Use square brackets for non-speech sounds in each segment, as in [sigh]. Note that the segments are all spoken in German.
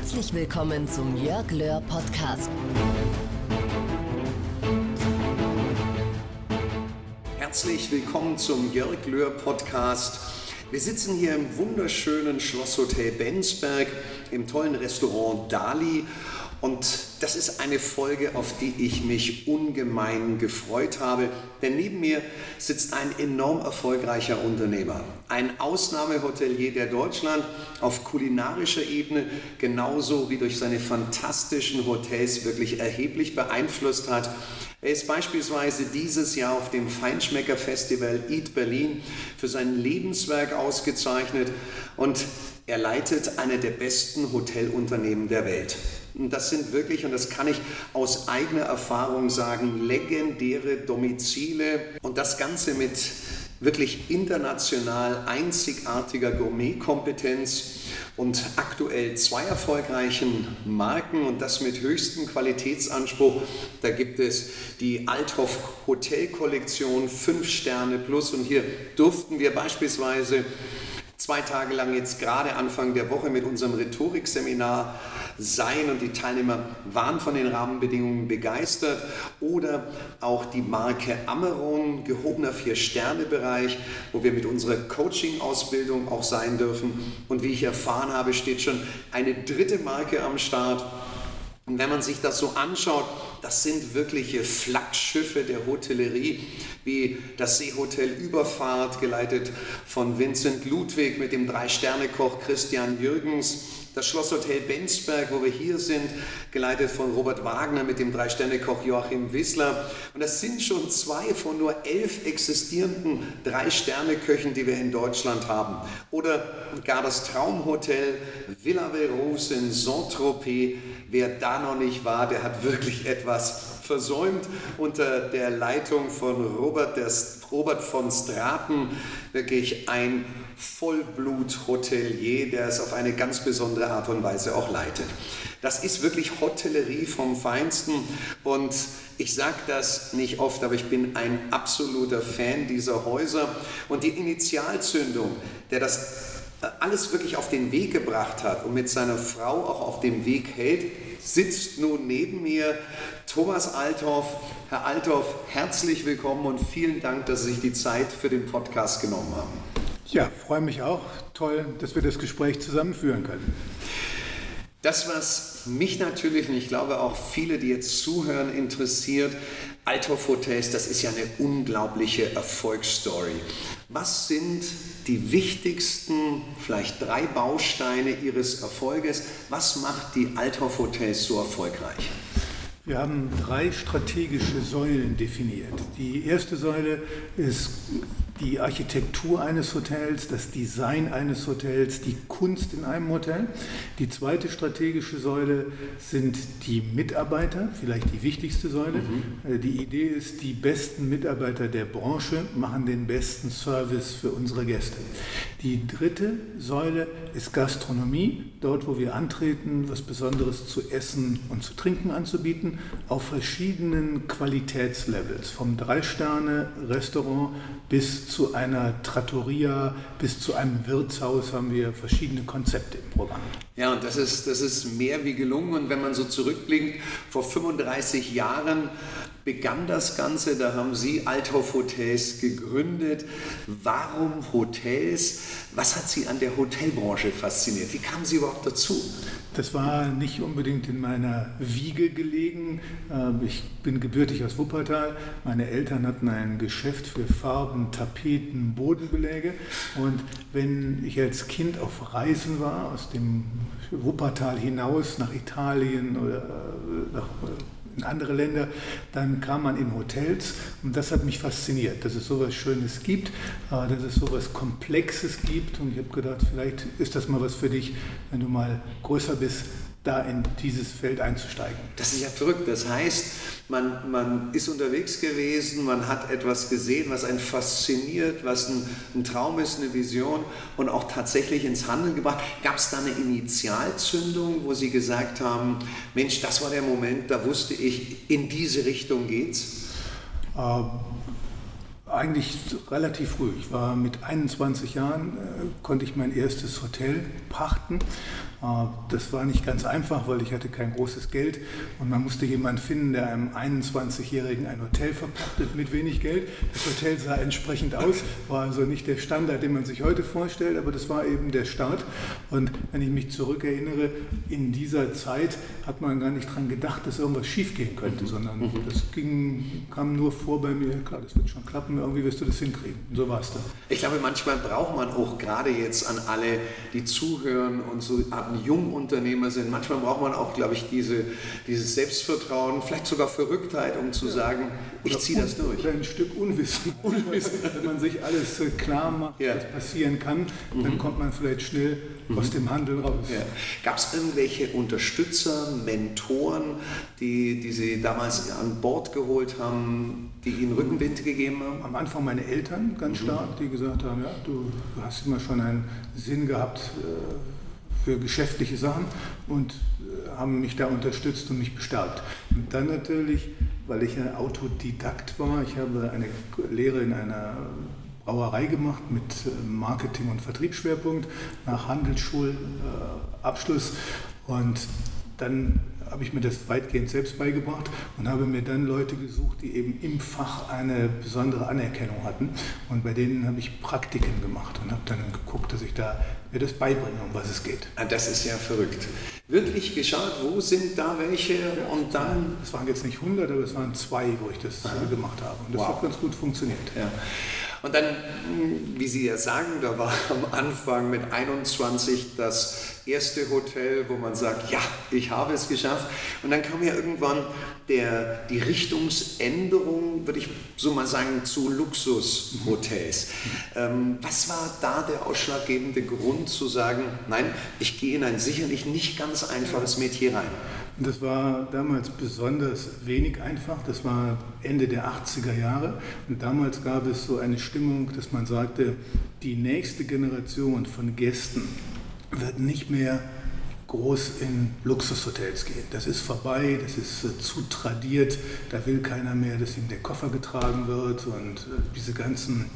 Herzlich willkommen zum Jörg Löhr Podcast. Herzlich willkommen zum Jörg Löhr Podcast. Wir sitzen hier im wunderschönen Schlosshotel Bensberg im tollen Restaurant Dali und das ist eine Folge, auf die ich mich ungemein gefreut habe, denn neben mir sitzt ein enorm erfolgreicher Unternehmer, ein Ausnahmehotelier, der Deutschland auf kulinarischer Ebene genauso wie durch seine fantastischen Hotels wirklich erheblich beeinflusst hat. Er ist beispielsweise dieses Jahr auf dem Feinschmecker-Festival Eat Berlin für sein Lebenswerk ausgezeichnet und er leitet eine der besten Hotelunternehmen der Welt. Das sind wirklich, und das kann ich aus eigener Erfahrung sagen, legendäre Domizile und das Ganze mit wirklich international einzigartiger Gourmetkompetenz und aktuell zwei erfolgreichen Marken und das mit höchstem Qualitätsanspruch. Da gibt es die Althoff Hotel Kollektion 5 Sterne plus und hier durften wir beispielsweise zwei Tage lang jetzt gerade Anfang der Woche mit unserem Rhetorikseminar sein und die Teilnehmer waren von den Rahmenbedingungen begeistert. Oder auch die Marke Ameron, gehobener Vier-Sterne-Bereich, wo wir mit unserer Coaching-Ausbildung auch sein dürfen. Und wie ich erfahren habe, steht schon eine dritte Marke am Start. Und wenn man sich das so anschaut, das sind wirkliche Flaggschiffe der Hotellerie, wie das Seehotel Überfahrt, geleitet von Vincent Ludwig mit dem Drei-Sterne-Koch Christian Jürgens das Schlosshotel Bensberg, wo wir hier sind, geleitet von Robert Wagner mit dem Drei-Sterne-Koch Joachim Wissler. Und das sind schon zwei von nur elf existierenden Drei-Sterne-Köchen, die wir in Deutschland haben. Oder gar das Traumhotel Villa Verus in Saint-Tropez. Wer da noch nicht war, der hat wirklich etwas versäumt unter der Leitung von Robert, der, Robert von Straten. Wirklich ein Vollblut-Hotelier, der es auf eine ganz besondere Art und Weise auch leitet. Das ist wirklich Hotellerie vom Feinsten und ich sage das nicht oft, aber ich bin ein absoluter Fan dieser Häuser und die Initialzündung, der das alles wirklich auf den Weg gebracht hat und mit seiner Frau auch auf dem Weg hält, sitzt nun neben mir Thomas Althoff. Herr Althoff, herzlich willkommen und vielen Dank, dass Sie sich die Zeit für den Podcast genommen haben. Ja, freue mich auch. Toll, dass wir das Gespräch zusammenführen können. Das, was mich natürlich und ich glaube auch viele, die jetzt zuhören, interessiert, Althoff Hotels, das ist ja eine unglaubliche Erfolgsstory. Was sind die wichtigsten, vielleicht drei Bausteine Ihres Erfolges? Was macht die Althoff Hotels so erfolgreich? Wir haben drei strategische Säulen definiert. Die erste Säule ist die Architektur eines Hotels, das Design eines Hotels, die Kunst in einem Hotel. Die zweite strategische Säule sind die Mitarbeiter, vielleicht die wichtigste Säule. Mhm. Äh, die Idee ist, die besten Mitarbeiter der Branche machen den besten Service für unsere Gäste. Die dritte Säule ist Gastronomie, dort wo wir antreten, was Besonderes zu essen und zu trinken anzubieten, auf verschiedenen Qualitätslevels, vom Drei-Sterne-Restaurant bis zu einer Trattoria bis zu einem Wirtshaus haben wir verschiedene Konzepte im Programm. Ja, und das ist, das ist mehr wie gelungen. Und wenn man so zurückblickt, vor 35 Jahren begann das Ganze, da haben Sie Althoff Hotels gegründet. Warum Hotels? Was hat Sie an der Hotelbranche fasziniert? Wie kamen Sie überhaupt dazu? Das war nicht unbedingt in meiner Wiege gelegen. Ähm, ich bin gebürtig aus Wuppertal. Meine Eltern hatten ein Geschäft für Farben, Tapeten, Bodenbeläge. Und wenn ich als Kind auf Reisen war, aus dem Wuppertal hinaus nach Italien oder äh, nach in andere Länder, dann kam man in Hotels und das hat mich fasziniert, dass es sowas Schönes gibt, äh, dass es sowas Komplexes gibt. Und ich habe gedacht, vielleicht ist das mal was für dich, wenn du mal größer bist, da in dieses Feld einzusteigen. Das ist ja verrückt. Das heißt, man, man ist unterwegs gewesen, man hat etwas gesehen, was einen fasziniert, was ein, ein Traum ist, eine Vision und auch tatsächlich ins Handeln gebracht. Gab es da eine Initialzündung, wo Sie gesagt haben, Mensch, das war der Moment, da wusste ich, in diese Richtung geht's? Ähm eigentlich relativ früh. Ich war mit 21 Jahren, äh, konnte ich mein erstes Hotel pachten das war nicht ganz einfach, weil ich hatte kein großes Geld und man musste jemanden finden, der einem 21-Jährigen ein Hotel verpachtet mit wenig Geld. Das Hotel sah entsprechend aus, war also nicht der Standard, den man sich heute vorstellt, aber das war eben der Start. Und wenn ich mich zurückerinnere, in dieser Zeit hat man gar nicht daran gedacht, dass irgendwas schiefgehen könnte, mhm. sondern mhm. das ging, kam nur vor bei mir, klar, das wird schon klappen, irgendwie wirst du das hinkriegen. Und so war es dann. Ich glaube, manchmal braucht man auch gerade jetzt an alle, die zuhören und so ab Jungunternehmer sind. Manchmal braucht man auch, glaube ich, diese, dieses Selbstvertrauen, vielleicht sogar Verrücktheit, um zu ja. sagen, ich ziehe das durch. Oder ein Stück Unwissen. [laughs] Unwissen. [laughs] Wenn man sich alles klar macht, ja. was passieren kann, mhm. dann kommt man vielleicht schnell mhm. aus dem Handel raus. Ja. Gab es irgendwelche Unterstützer, Mentoren, die, die Sie damals an Bord geholt haben, die Ihnen Rückenwind gegeben haben? Am Anfang meine Eltern ganz mhm. stark, die gesagt haben, ja, du hast immer schon einen Sinn gehabt, äh, für geschäftliche Sachen und äh, haben mich da unterstützt und mich bestärkt. Und dann natürlich, weil ich ein Autodidakt war, ich habe eine Lehre in einer Brauerei gemacht mit äh, Marketing- und Vertriebsschwerpunkt nach Handelsschulabschluss und dann habe ich mir das weitgehend selbst beigebracht und habe mir dann Leute gesucht, die eben im Fach eine besondere Anerkennung hatten. Und bei denen habe ich Praktiken gemacht und habe dann geguckt, dass ich da mir das beibringe, um was es geht. Ah, das ist ja verrückt. Wirklich geschaut, wo sind da welche und dann... Es waren jetzt nicht 100, aber es waren zwei, wo ich das Aha. gemacht habe. Und das wow. hat ganz gut funktioniert. Ja. Und dann, wie Sie ja sagen, da war [laughs] am Anfang mit 21 das erste Hotel, wo man sagt, ja, ich habe es geschafft. Und dann kam ja irgendwann der, die Richtungsänderung, würde ich so mal sagen, zu Luxushotels. Ähm, was war da der ausschlaggebende Grund zu sagen, nein, ich gehe in ein sicherlich nicht ganz einfaches Metier rein? Das war damals besonders wenig einfach. Das war Ende der 80er Jahre. Und damals gab es so eine Stimmung, dass man sagte, die nächste Generation von Gästen wird nicht mehr groß in Luxushotels gehen. Das ist vorbei, das ist äh, zu tradiert, da will keiner mehr, dass ihm der Koffer getragen wird und äh, diese ganzen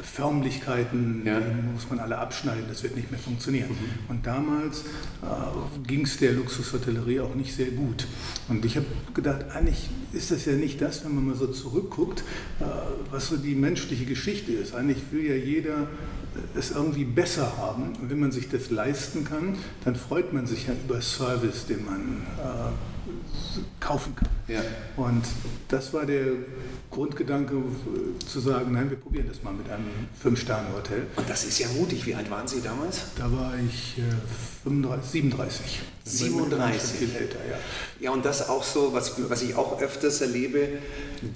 Förmlichkeiten ja. muss man alle abschneiden, das wird nicht mehr funktionieren. Mhm. Und damals äh, ging es der Luxushotellerie auch nicht sehr gut. Und ich habe gedacht, eigentlich ist das ja nicht das, wenn man mal so zurückguckt, äh, was so die menschliche Geschichte ist. Eigentlich will ja jeder es irgendwie besser haben. Und wenn man sich das leisten kann, dann freut man sich ja über Service, den man äh, kaufen kann. Ja. Und das war der Grundgedanke äh, zu sagen, nein, wir probieren das mal mit einem Fünf-Sterne-Hotel. Und das ist ja mutig. Wie alt waren Sie damals? Da war ich äh, 35, 37. 37. Viel älter, ja. Ja, und das auch so, was, was ich auch öfters erlebe,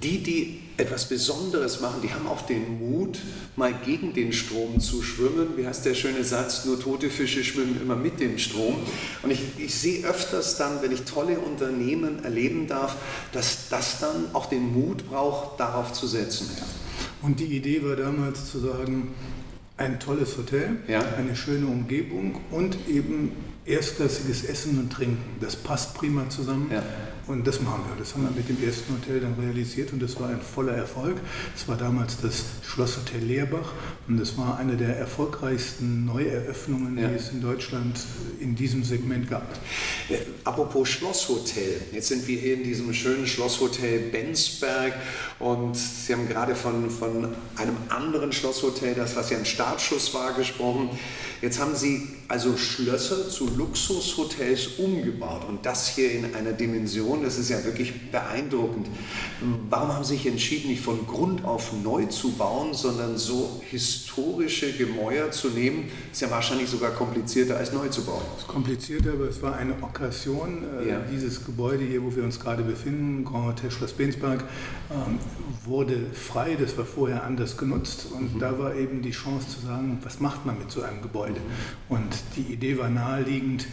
die, die etwas Besonderes machen, die haben auch den Mut, mal gegen den Strom zu schwimmen. Wie heißt der schöne Satz, nur tote Fische schwimmen immer mit dem Strom. Und ich, ich sehe öfters dann, wenn ich tolle Unternehmen erleben darf, dass das dann auch den Mut braucht, darauf zu setzen. Ja. Und die Idee war damals zu sagen, ein tolles Hotel, ja. eine schöne Umgebung und eben erstklassiges Essen und Trinken. Das passt prima zusammen. Ja. Und das machen wir. Das haben wir mit dem ersten Hotel dann realisiert und das war ein voller Erfolg. Es war damals das Schlosshotel Leerbach und das war eine der erfolgreichsten Neueröffnungen, ja. die es in Deutschland in diesem Segment gab. Äh, apropos Schlosshotel, jetzt sind wir hier in diesem schönen Schlosshotel Bensberg und Sie haben gerade von, von einem anderen Schlosshotel, das was ja ein Startschuss war, gesprochen. Jetzt haben Sie also Schlösser zu Luxushotels umgebaut und das hier in einer Dimension, das ist ja wirklich beeindruckend. Warum haben Sie sich entschieden, nicht von Grund auf neu zu bauen, sondern so historische Gemäuer zu nehmen? Ist ja wahrscheinlich sogar komplizierter als neu zu bauen. Es ist komplizierter, aber es war eine Okkasion. Äh, ja. Dieses Gebäude hier, wo wir uns gerade befinden, Grand Hotel Schloss Bensberg, ähm, wurde frei. Das war vorher anders genutzt und mhm. da war eben die Chance zu sagen, was macht man mit so einem Gebäude? Mhm. Und die Idee war naheliegend,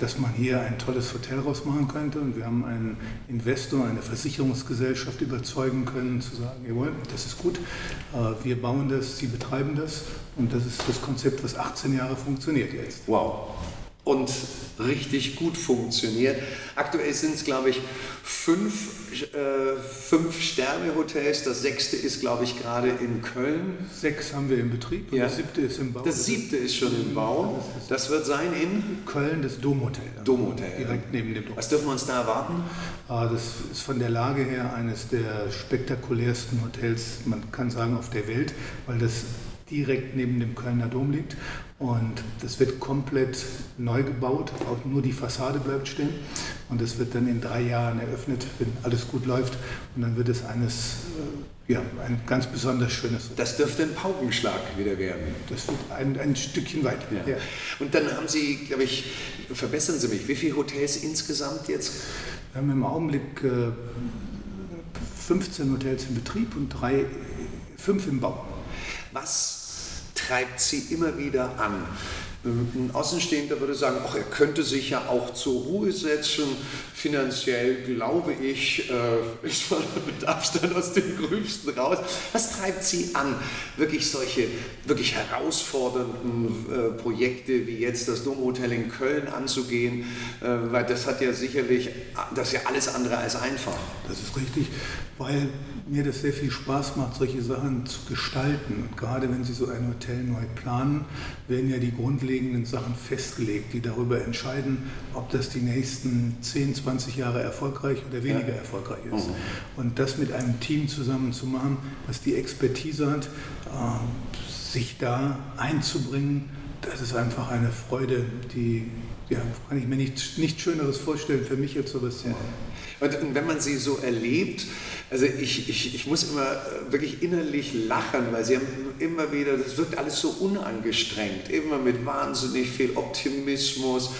dass man hier ein tolles Hotel rausmachen könnte. Und wir haben einen Investor, eine Versicherungsgesellschaft überzeugen können, zu sagen, jawohl, das ist gut, äh, wir bauen das, Sie betreiben das. Und das ist das Konzept, was 18 Jahre funktioniert jetzt. Wow. Und richtig gut funktioniert. Aktuell sind es, glaube ich, fünf, äh, fünf Sterne-Hotels. Das sechste ist, glaube ich, gerade in Köln. Sechs haben wir im Betrieb und ja. das siebte ist im Bau. Das siebte ist schon im Bau. Das wird sein in Köln, das Domhotel. Domhotel. Direkt neben dem Dom. Was dürfen wir uns da erwarten? Ah, das ist von der Lage her eines der spektakulärsten Hotels, man kann sagen, auf der Welt, weil das direkt neben dem Kölner Dom liegt. Und das wird komplett neu gebaut, auch nur die Fassade bleibt stehen. Und das wird dann in drei Jahren eröffnet, wenn alles gut läuft. Und dann wird es eines, äh, ja, ein ganz besonders schönes. Das dürfte ein Paukenschlag wieder werden. Das wird ein, ein Stückchen weiter. Ja. Ja. Und dann haben Sie, glaube ich, verbessern Sie mich, wie viele Hotels insgesamt jetzt? Wir haben im Augenblick äh, 15 Hotels in Betrieb und drei, fünf im Bau. Was treibt sie immer wieder an. Ein Außenstehender würde sagen, ach, er könnte sich ja auch zur Ruhe setzen. Finanziell, glaube ich, äh, [laughs] ist man mit Abstand aus dem Gröbsten raus. Was treibt Sie an, wirklich solche wirklich herausfordernden äh, Projekte wie jetzt das Domhotel in Köln anzugehen? Äh, weil das hat ja sicherlich, das ist ja alles andere als einfach. Das ist richtig, weil mir das sehr viel Spaß macht, solche Sachen zu gestalten. Und gerade wenn Sie so ein Hotel neu planen, werden ja die grundlegenden Sachen festgelegt, die darüber entscheiden, ob das die nächsten 10, 20 Jahre erfolgreich oder weniger ja. erfolgreich ist. Mhm. Und das mit einem Team zusammen zu machen, was die Expertise hat, äh, sich da einzubringen, das ist einfach eine Freude, die ja, kann ich mir nichts nicht Schöneres vorstellen, für mich jetzt sowas zu machen. Und wenn man sie so erlebt, also ich, ich, ich muss immer äh, wirklich innerlich lachen, weil sie haben immer wieder, das wirkt alles so unangestrengt, immer mit wahnsinnig viel Optimismus,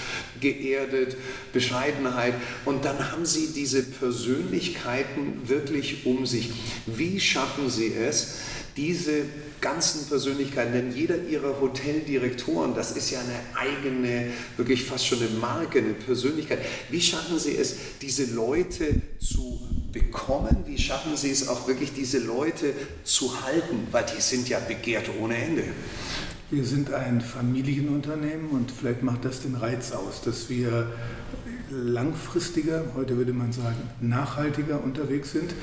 geerdet, Bescheidenheit. Und dann haben sie diese Persönlichkeiten wirklich um sich. Wie schaffen sie es, diese ganzen Persönlichkeiten, denn jeder ihrer Hoteldirektoren, das ist ja eine eigene, wirklich fast schon eine Marke, eine Persönlichkeit. Wie schaffen Sie es, diese Leute zu bekommen? Wie schaffen Sie es auch wirklich, diese Leute zu halten? Weil die sind ja begehrt ohne Ende. Wir sind ein Familienunternehmen und vielleicht macht das den Reiz aus, dass wir langfristiger, heute würde man sagen nachhaltiger unterwegs sind,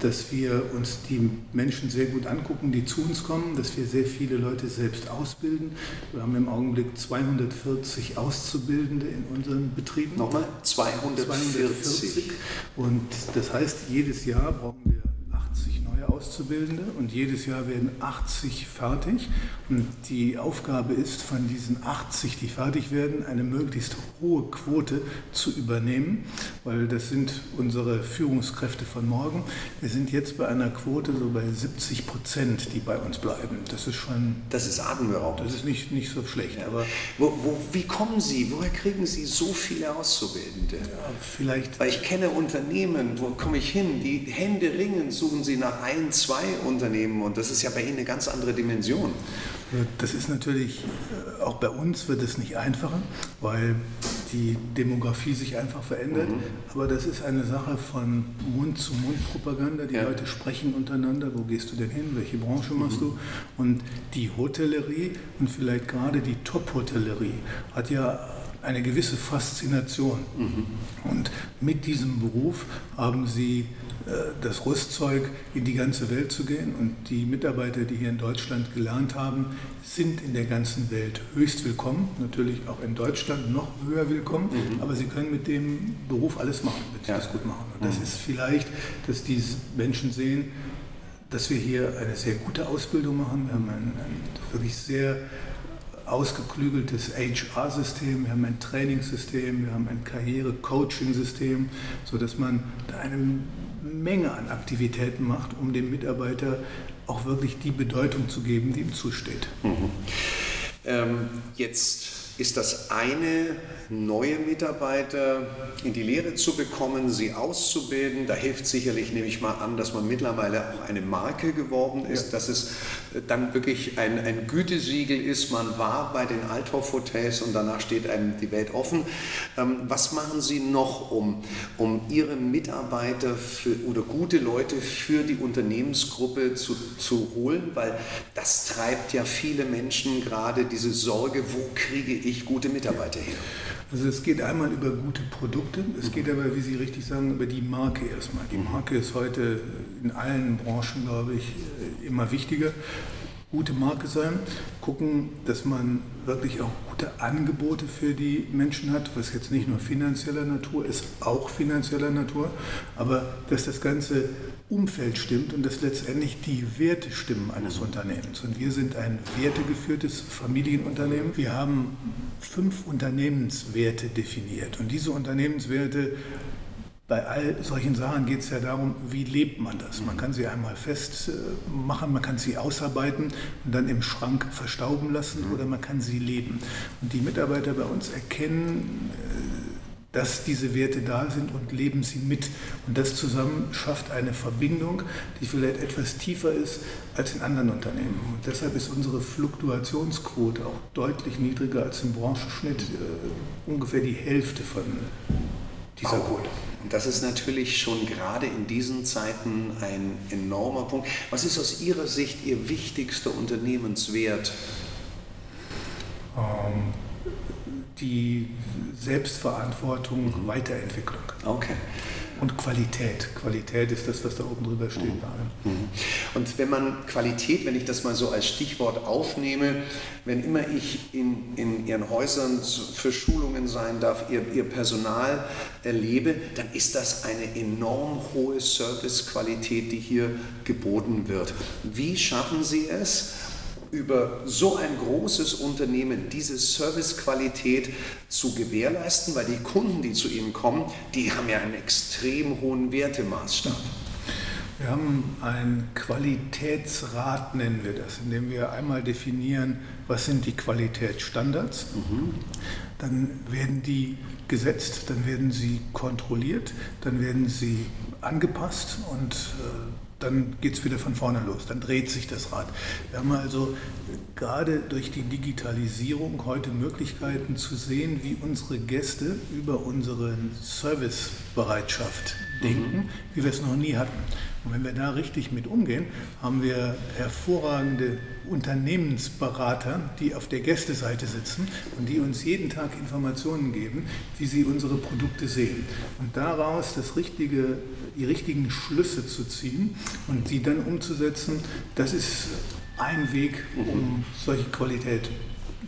dass wir uns die Menschen sehr gut angucken, die zu uns kommen, dass wir sehr viele Leute selbst ausbilden. Wir haben im Augenblick 240 Auszubildende in unseren Betrieben. Nochmal 240. 240. Und das heißt, jedes Jahr brauchen wir Auszubildende und jedes Jahr werden 80 fertig. Und die Aufgabe ist, von diesen 80, die fertig werden, eine möglichst hohe Quote zu übernehmen, weil das sind unsere Führungskräfte von morgen. Wir sind jetzt bei einer Quote so bei 70 Prozent, die bei uns bleiben. Das ist schon. Das ist atemberaubend. Das ist nicht, nicht so schlecht. Ja. Aber wo, wo, wie kommen Sie? Woher kriegen Sie so viele Auszubildende? Ja, vielleicht. Weil ich kenne Unternehmen, wo komme ich hin? Die Hände ringen, suchen Sie nach ein ein, zwei Unternehmen und das ist ja bei Ihnen eine ganz andere Dimension. Das ist natürlich, äh, auch bei uns wird es nicht einfacher, weil die Demografie sich einfach verändert. Mhm. Aber das ist eine Sache von Mund-zu-Mund-Propaganda. Die ja. Leute sprechen untereinander, wo gehst du denn hin, welche Branche machst mhm. du? Und die Hotellerie und vielleicht gerade die Top-Hotellerie hat ja eine gewisse Faszination. Mhm. Und mit diesem Beruf haben sie äh, das Rüstzeug, in die ganze Welt zu gehen. Und die Mitarbeiter, die hier in Deutschland gelernt haben, sind in der ganzen Welt höchst willkommen. Natürlich auch in Deutschland noch höher willkommen. Mhm. Aber sie können mit dem Beruf alles machen, wenn sie ja. das gut machen. Und das mhm. ist vielleicht, dass diese Menschen sehen, dass wir hier eine sehr gute Ausbildung machen. Wir haben ein, ein wirklich sehr ausgeklügeltes HR-System, wir haben ein Trainingssystem, wir haben ein Karriere-Coaching-System, sodass man da eine Menge an Aktivitäten macht, um dem Mitarbeiter auch wirklich die Bedeutung zu geben, die ihm zusteht. Mhm. Ähm, jetzt ist das eine, neue Mitarbeiter in die Lehre zu bekommen, sie auszubilden. Da hilft sicherlich, nehme ich mal an, dass man mittlerweile auch eine Marke geworden ist, ja. dass es dann wirklich ein, ein Gütesiegel ist. Man war bei den Althoff Hotels und danach steht einem die Welt offen. Ähm, was machen Sie noch, um, um Ihre Mitarbeiter für, oder gute Leute für die Unternehmensgruppe zu, zu holen? Weil das treibt ja viele Menschen gerade diese Sorge, wo kriege ich gute Mitarbeiter her? Also es geht einmal über gute Produkte, es geht aber, wie Sie richtig sagen, über die Marke erstmal. Die Marke ist heute in allen Branchen, glaube ich, immer wichtiger gute Marke sein, gucken, dass man wirklich auch gute Angebote für die Menschen hat, was jetzt nicht nur finanzieller Natur ist, auch finanzieller Natur, aber dass das ganze Umfeld stimmt und dass letztendlich die Werte stimmen eines Unternehmens. Und wir sind ein wertegeführtes Familienunternehmen. Wir haben fünf Unternehmenswerte definiert und diese Unternehmenswerte bei all solchen Sachen geht es ja darum, wie lebt man das. Man kann sie einmal festmachen, man kann sie ausarbeiten und dann im Schrank verstauben lassen oder man kann sie leben. Und die Mitarbeiter bei uns erkennen, äh, dass diese Werte da sind und leben sie mit. Und das zusammen schafft eine Verbindung, die vielleicht etwas tiefer ist als in anderen Unternehmen. Und deshalb ist unsere Fluktuationsquote auch deutlich niedriger als im Branchenschnitt, äh, ungefähr die Hälfte von dieser Quote. Und das ist natürlich schon gerade in diesen Zeiten ein enormer Punkt. Was ist aus Ihrer Sicht Ihr wichtigster Unternehmenswert? Ähm, die Selbstverantwortung, mhm. Weiterentwicklung. Okay. Und Qualität. Qualität ist das, was da oben drüber steht mhm. Mhm. Und wenn man Qualität, wenn ich das mal so als Stichwort aufnehme, wenn immer ich in, in Ihren Häusern für Schulungen sein darf, Ihr, Ihr Personal erlebe, dann ist das eine enorm hohe Servicequalität, die hier geboten wird. Wie schaffen Sie es? Über so ein großes Unternehmen diese Servicequalität zu gewährleisten, weil die Kunden, die zu Ihnen kommen, die haben ja einen extrem hohen Wertemaßstab. Wir haben ein Qualitätsrat, nennen wir das, in dem wir einmal definieren, was sind die Qualitätsstandards. Mhm. Dann werden die gesetzt, dann werden sie kontrolliert, dann werden sie angepasst und äh, dann geht es wieder von vorne los, dann dreht sich das Rad. Wir haben also gerade durch die Digitalisierung heute Möglichkeiten zu sehen, wie unsere Gäste über unsere Servicebereitschaft denken, wie wir es noch nie hatten. Und wenn wir da richtig mit umgehen, haben wir hervorragende Unternehmensberater, die auf der Gästeseite sitzen und die uns jeden Tag Informationen geben, wie sie unsere Produkte sehen. Und daraus das richtige, die richtigen Schlüsse zu ziehen und sie dann umzusetzen, das ist ein Weg, um solche Qualität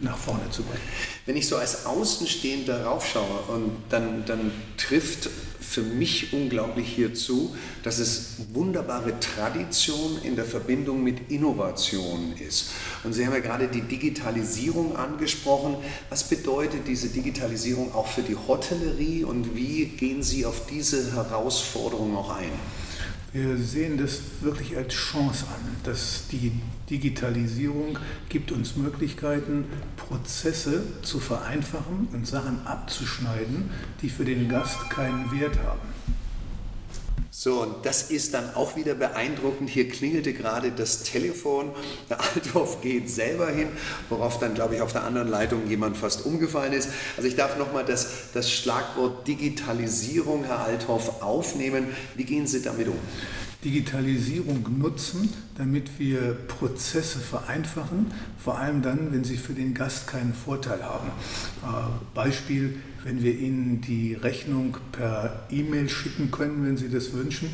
nach vorne zu bringen. Wenn ich so als Außenstehender raufschaue und dann, dann trifft für mich unglaublich hierzu, dass es wunderbare Tradition in der Verbindung mit Innovation ist. Und Sie haben ja gerade die Digitalisierung angesprochen. Was bedeutet diese Digitalisierung auch für die Hotellerie und wie gehen Sie auf diese Herausforderung auch ein? Wir sehen das wirklich als Chance an, dass die Digitalisierung gibt uns Möglichkeiten, Prozesse zu vereinfachen und Sachen abzuschneiden, die für den Gast keinen Wert haben. So, und das ist dann auch wieder beeindruckend. Hier klingelte gerade das Telefon. Der Althoff geht selber hin, worauf dann, glaube ich, auf der anderen Leitung jemand fast umgefallen ist. Also ich darf nochmal das, das Schlagwort Digitalisierung, Herr Althoff, aufnehmen. Wie gehen Sie damit um? Digitalisierung nutzen, damit wir Prozesse vereinfachen, vor allem dann, wenn sie für den Gast keinen Vorteil haben. Äh, Beispiel, wenn wir Ihnen die Rechnung per E-Mail schicken können, wenn Sie das wünschen,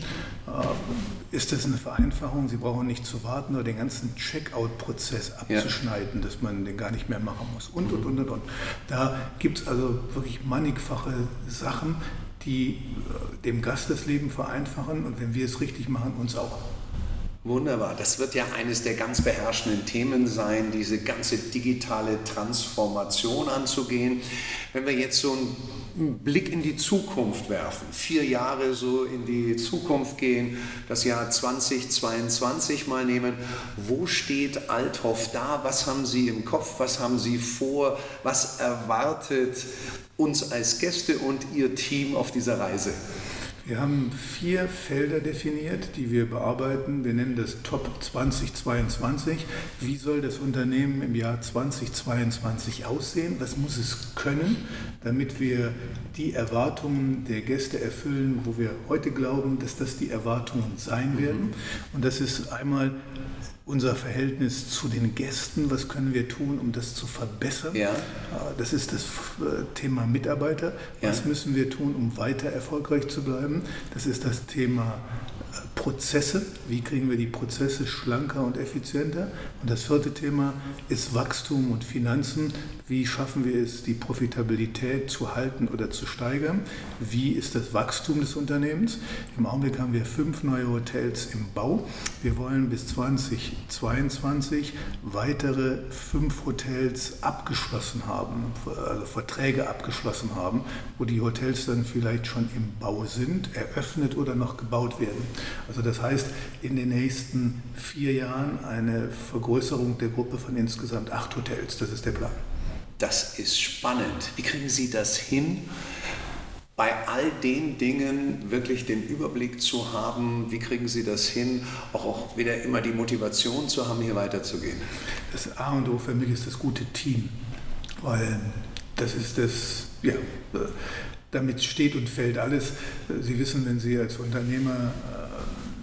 äh, ist das eine Vereinfachung. Sie brauchen nicht zu warten oder den ganzen Checkout-Prozess abzuschneiden, ja. dass man den gar nicht mehr machen muss und, und, und, und, und. Da gibt es also wirklich mannigfache Sachen, die äh, dem Gast das Leben vereinfachen und wenn wir es richtig machen, uns auch. Wunderbar. Das wird ja eines der ganz beherrschenden Themen sein, diese ganze digitale Transformation anzugehen. Wenn wir jetzt so einen Blick in die Zukunft werfen, vier Jahre so in die Zukunft gehen, das Jahr 2022 mal nehmen, wo steht Althoff da? Was haben Sie im Kopf? Was haben Sie vor? Was erwartet uns als Gäste und Ihr Team auf dieser Reise? Wir haben vier Felder definiert, die wir bearbeiten. Wir nennen das Top 2022. Wie soll das Unternehmen im Jahr 2022 aussehen? Was muss es können, damit wir die Erwartungen der Gäste erfüllen, wo wir heute glauben, dass das die Erwartungen sein werden? Und das ist einmal unser Verhältnis zu den Gästen, was können wir tun, um das zu verbessern. Ja. Das ist das äh, Thema Mitarbeiter. Was ja. müssen wir tun, um weiter erfolgreich zu bleiben? Das ist das Thema Prozesse, wie kriegen wir die Prozesse schlanker und effizienter. Und das vierte Thema ist Wachstum und Finanzen. Wie schaffen wir es, die Profitabilität zu halten oder zu steigern? Wie ist das Wachstum des Unternehmens? Im Augenblick haben wir fünf neue Hotels im Bau. Wir wollen bis 2022 weitere fünf Hotels abgeschlossen haben, also Verträge abgeschlossen haben, wo die Hotels dann vielleicht schon im Bau sind, eröffnet oder noch gebaut werden. Also das heißt, in den nächsten vier Jahren eine Vergrößerung der Gruppe von insgesamt acht Hotels. Das ist der Plan. Das ist spannend. Wie kriegen Sie das hin? bei all den Dingen wirklich den Überblick zu haben, wie kriegen Sie das hin, auch, auch wieder immer die Motivation zu haben, hier weiterzugehen? Das A und O für mich ist das gute Team, weil das ist das, ja, damit steht und fällt alles. Sie wissen, wenn Sie als Unternehmer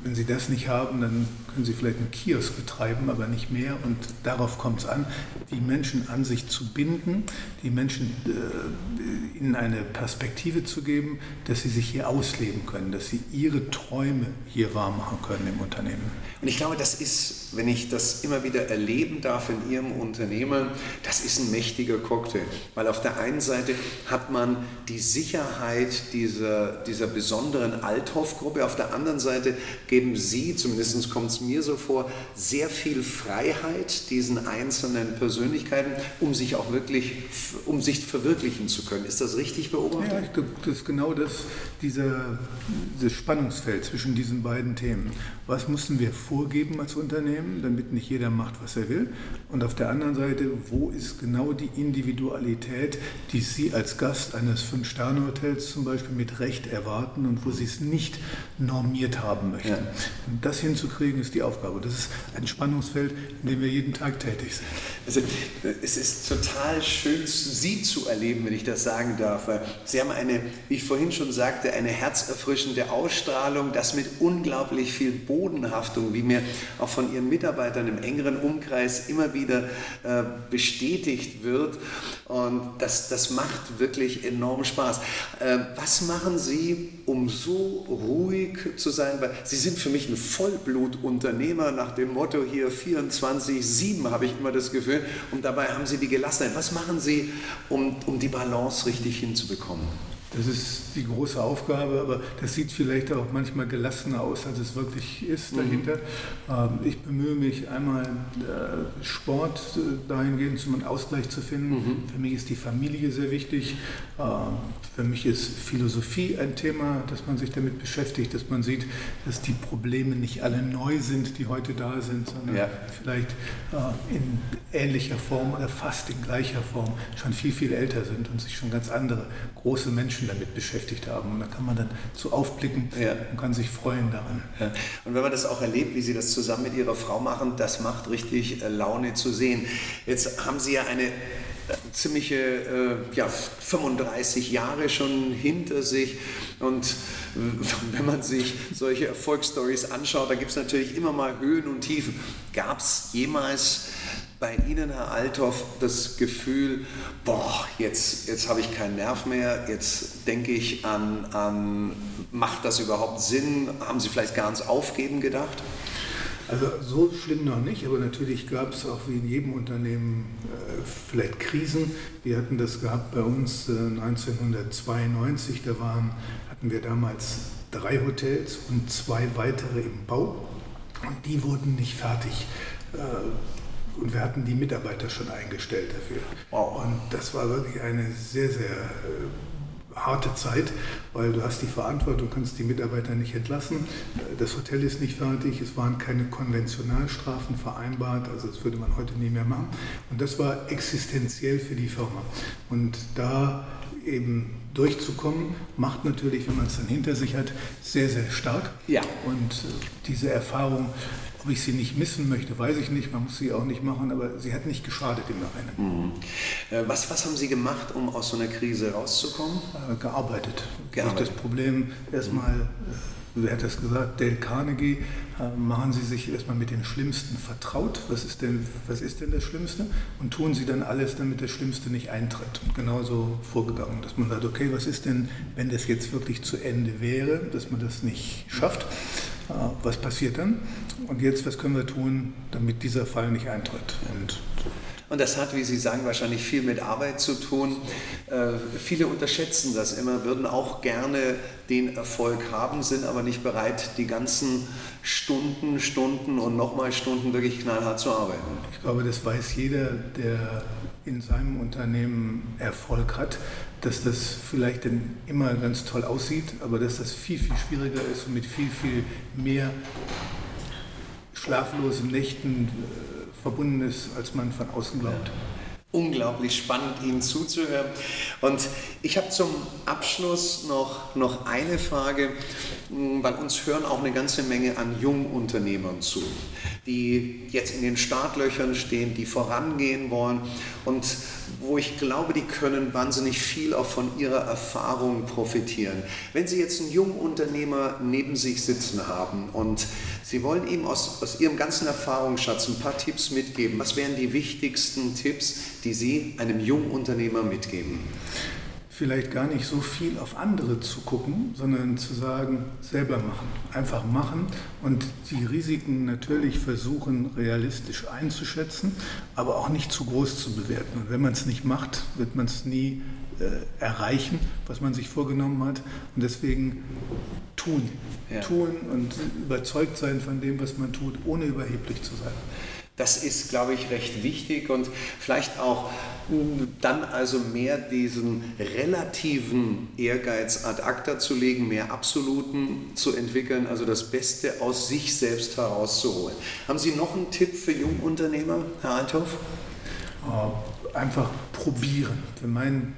wenn Sie das nicht haben, dann können Sie vielleicht einen Kiosk betreiben, aber nicht mehr. Und darauf kommt es an, die Menschen an sich zu binden, die Menschen äh, ihnen eine Perspektive zu geben, dass sie sich hier ausleben können, dass sie ihre Träume hier wahr machen können im Unternehmen. Und ich glaube, das ist, wenn ich das immer wieder erleben darf in Ihrem Unternehmen, das ist ein mächtiger Cocktail. Weil auf der einen Seite hat man die Sicherheit dieser, dieser besonderen Althoff-Gruppe, auf der anderen Seite geben Sie, zumindest kommt es mir so vor, sehr viel Freiheit diesen einzelnen Persönlichkeiten, um sich auch wirklich, um sich verwirklichen zu können. Ist das richtig beobachtet? Ja, ich glaube, das ist genau das, dieser, dieses Spannungsfeld zwischen diesen beiden Themen. Was müssen wir vorgeben als Unternehmen, damit nicht jeder macht, was er will? Und auf der anderen Seite, wo ist genau die Individualität, die Sie als Gast eines Fünf-Sterne-Hotels zum Beispiel mit Recht erwarten und wo Sie es nicht normiert haben möchten? Ja. Und das hinzukriegen, ist die Aufgabe. Das ist ein Spannungsfeld, in dem wir jeden Tag tätig sind. Also, es ist total schön, Sie zu erleben, wenn ich das sagen darf. Sie haben eine, wie ich vorhin schon sagte, eine herzerfrischende Ausstrahlung, das mit unglaublich viel Bodenhaftung, wie mir auch von Ihren Mitarbeitern im engeren Umkreis immer wieder äh, bestätigt wird. Und das, das macht wirklich enorm Spaß. Äh, was machen Sie, um so ruhig zu sein? Weil Sie sind für mich ein Vollblutunternehmer nach dem Motto hier 24-7 habe ich immer das Gefühl. Und dabei haben Sie die Gelassenheit. Was machen Sie, um, um die Balance richtig hinzubekommen? Das ist die große Aufgabe, aber das sieht vielleicht auch manchmal gelassener aus, als es wirklich ist mhm. dahinter. Mhm. Ich bemühe mich einmal äh, Sport äh, dahingehend zum Ausgleich zu finden. Mhm. Für mich ist die Familie sehr wichtig. Ähm, für mich ist Philosophie ein Thema, dass man sich damit beschäftigt, dass man sieht, dass die Probleme nicht alle neu sind, die heute da sind, sondern ja. vielleicht äh, in ähnlicher Form oder fast in gleicher Form schon viel, viel älter sind und sich schon ganz andere große Menschen damit beschäftigt haben. Und da kann man dann so aufblicken ja. und kann sich freuen daran. Ja. Und wenn man das auch erlebt, wie Sie das zusammen mit Ihrer Frau machen, das macht richtig äh, Laune zu sehen. Jetzt haben Sie ja eine äh, ziemliche äh, ja, 35 Jahre schon hinter sich. Und [laughs] wenn man sich solche Erfolgsstories anschaut, da gibt es natürlich immer mal Höhen und Tiefen. Gab es jemals bei Ihnen, Herr Althoff, das Gefühl, boah, jetzt, jetzt habe ich keinen Nerv mehr, jetzt denke ich an, an, macht das überhaupt Sinn? Haben Sie vielleicht gar ans Aufgeben gedacht? Also so schlimm noch nicht, aber natürlich gab es auch wie in jedem Unternehmen äh, vielleicht Krisen. Wir hatten das gehabt bei uns äh, 1992, da waren, hatten wir damals drei Hotels und zwei weitere im Bau und die wurden nicht fertig. Äh, und wir hatten die Mitarbeiter schon eingestellt dafür. Wow. Und das war wirklich eine sehr, sehr äh, harte Zeit, weil du hast die Verantwortung, kannst die Mitarbeiter nicht entlassen. Das Hotel ist nicht fertig, es waren keine Konventionalstrafen vereinbart, also das würde man heute nie mehr machen. Und das war existenziell für die Firma. Und da eben durchzukommen, macht natürlich, wenn man es dann hinter sich hat, sehr, sehr stark. Ja. Und äh, diese Erfahrung, ob ich sie nicht missen möchte, weiß ich nicht. Man muss sie auch nicht machen, aber sie hat nicht geschadet im Nachhinein. Mhm. Äh, was, was haben Sie gemacht, um aus so einer Krise rauszukommen? Äh, gearbeitet. Gearbeitet. Das Problem erstmal. Mhm wer hat das gesagt, Dale Carnegie, äh, machen Sie sich erstmal mit dem Schlimmsten vertraut. Was ist, denn, was ist denn das Schlimmste? Und tun Sie dann alles, damit das Schlimmste nicht eintritt. Und genauso vorgegangen, dass man sagt, okay, was ist denn, wenn das jetzt wirklich zu Ende wäre, dass man das nicht schafft? Äh, was passiert dann? Und jetzt, was können wir tun, damit dieser Fall nicht eintritt? Und und das hat, wie Sie sagen, wahrscheinlich viel mit Arbeit zu tun. Äh, viele unterschätzen das immer, würden auch gerne den Erfolg haben, sind aber nicht bereit, die ganzen Stunden, Stunden und nochmal Stunden wirklich knallhart zu arbeiten. Ich glaube, das weiß jeder, der in seinem Unternehmen Erfolg hat, dass das vielleicht dann immer ganz toll aussieht, aber dass das viel, viel schwieriger ist und mit viel, viel mehr schlaflosen Nächten äh, verbunden ist, als man von außen glaubt. Unglaublich spannend, Ihnen zuzuhören. Und ich habe zum Abschluss noch, noch eine Frage, hm, weil uns hören auch eine ganze Menge an Jungunternehmern zu, die jetzt in den Startlöchern stehen, die vorangehen wollen und wo ich glaube, die können wahnsinnig viel auch von ihrer Erfahrung profitieren. Wenn Sie jetzt einen Jungunternehmer neben sich sitzen haben und Sie wollen ihm aus, aus Ihrem ganzen Erfahrungsschatz ein paar Tipps mitgeben, was wären die wichtigsten Tipps, die Sie einem Jungunternehmer mitgeben? vielleicht gar nicht so viel auf andere zu gucken, sondern zu sagen, selber machen. Einfach machen und die Risiken natürlich versuchen realistisch einzuschätzen, aber auch nicht zu groß zu bewerten. Und wenn man es nicht macht, wird man es nie äh, erreichen, was man sich vorgenommen hat. Und deswegen tun. Ja. Tun und überzeugt sein von dem, was man tut, ohne überheblich zu sein. Das ist, glaube ich, recht wichtig und vielleicht auch dann also mehr diesen relativen Ehrgeiz ad acta zu legen, mehr absoluten zu entwickeln, also das Beste aus sich selbst herauszuholen. Haben Sie noch einen Tipp für Jungunternehmer, Herr Althoff? Äh, einfach probieren. Wenn mein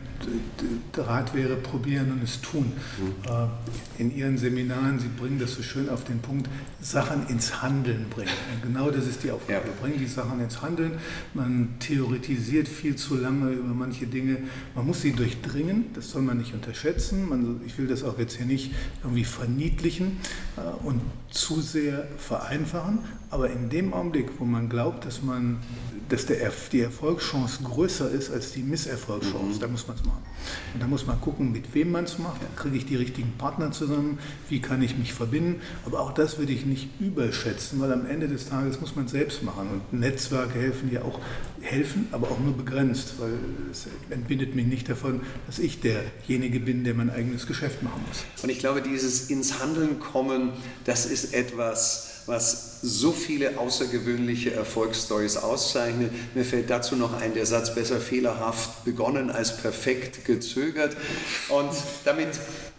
der Rat wäre, probieren und es tun. Mhm. In Ihren Seminaren, Sie bringen das so schön auf den Punkt, Sachen ins Handeln bringen. Und genau das ist die Aufgabe. Ja. Bringen die Sachen ins Handeln. Man theoretisiert viel zu lange über manche Dinge. Man muss sie durchdringen, das soll man nicht unterschätzen. Man, ich will das auch jetzt hier nicht irgendwie verniedlichen äh, und zu sehr vereinfachen. Aber in dem Augenblick, wo man glaubt, dass, man, dass der, die Erfolgschance größer ist als die Misserfolgschance, mhm. da muss man es machen. Und da muss man gucken, mit wem man es macht. Kriege ich die richtigen Partner zusammen? Wie kann ich mich verbinden? Aber auch das würde ich nicht überschätzen, weil am Ende des Tages muss man selbst machen. Und Netzwerke helfen ja auch, helfen, aber auch nur begrenzt, weil es entbindet mich nicht davon, dass ich derjenige bin, der mein eigenes Geschäft machen muss. Und ich glaube, dieses ins Handeln kommen, das ist etwas, was so viele außergewöhnliche Erfolgsstories auszeichnet. Mir fällt dazu noch ein, der Satz besser fehlerhaft begonnen als perfekt gezögert. Und damit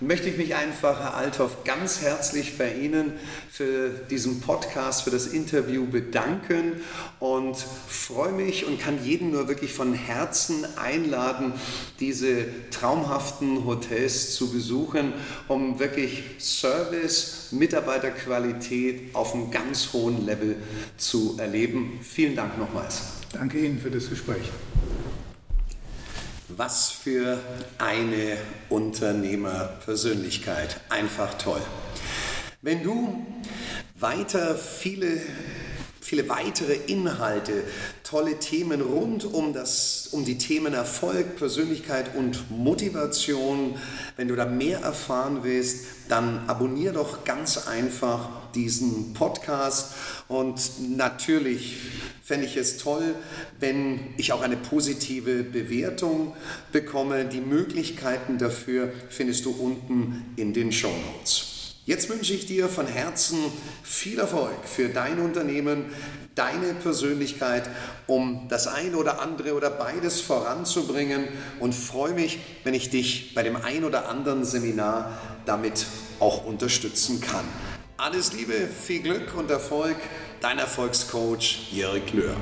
möchte ich mich einfach, Herr Althoff, ganz herzlich bei Ihnen für diesen Podcast, für das Interview bedanken und freue mich und kann jeden nur wirklich von Herzen einladen, diese traumhaften Hotels zu besuchen, um wirklich Service, Mitarbeiterqualität auf einem ganz hohen Level zu erleben. Vielen Dank nochmals. Danke Ihnen für das Gespräch. Was für eine Unternehmerpersönlichkeit. Einfach toll. Wenn du weiter viele viele weitere Inhalte, tolle Themen rund um, das, um die Themen Erfolg, Persönlichkeit und Motivation. Wenn du da mehr erfahren willst, dann abonniere doch ganz einfach diesen Podcast und natürlich fände ich es toll, wenn ich auch eine positive Bewertung bekomme. Die Möglichkeiten dafür findest du unten in den Show Notes. Jetzt wünsche ich dir von Herzen viel Erfolg für dein Unternehmen, deine Persönlichkeit, um das eine oder andere oder beides voranzubringen und freue mich, wenn ich dich bei dem ein oder anderen Seminar damit auch unterstützen kann. Alles Liebe, viel Glück und Erfolg, dein Erfolgscoach Jörg Löhr.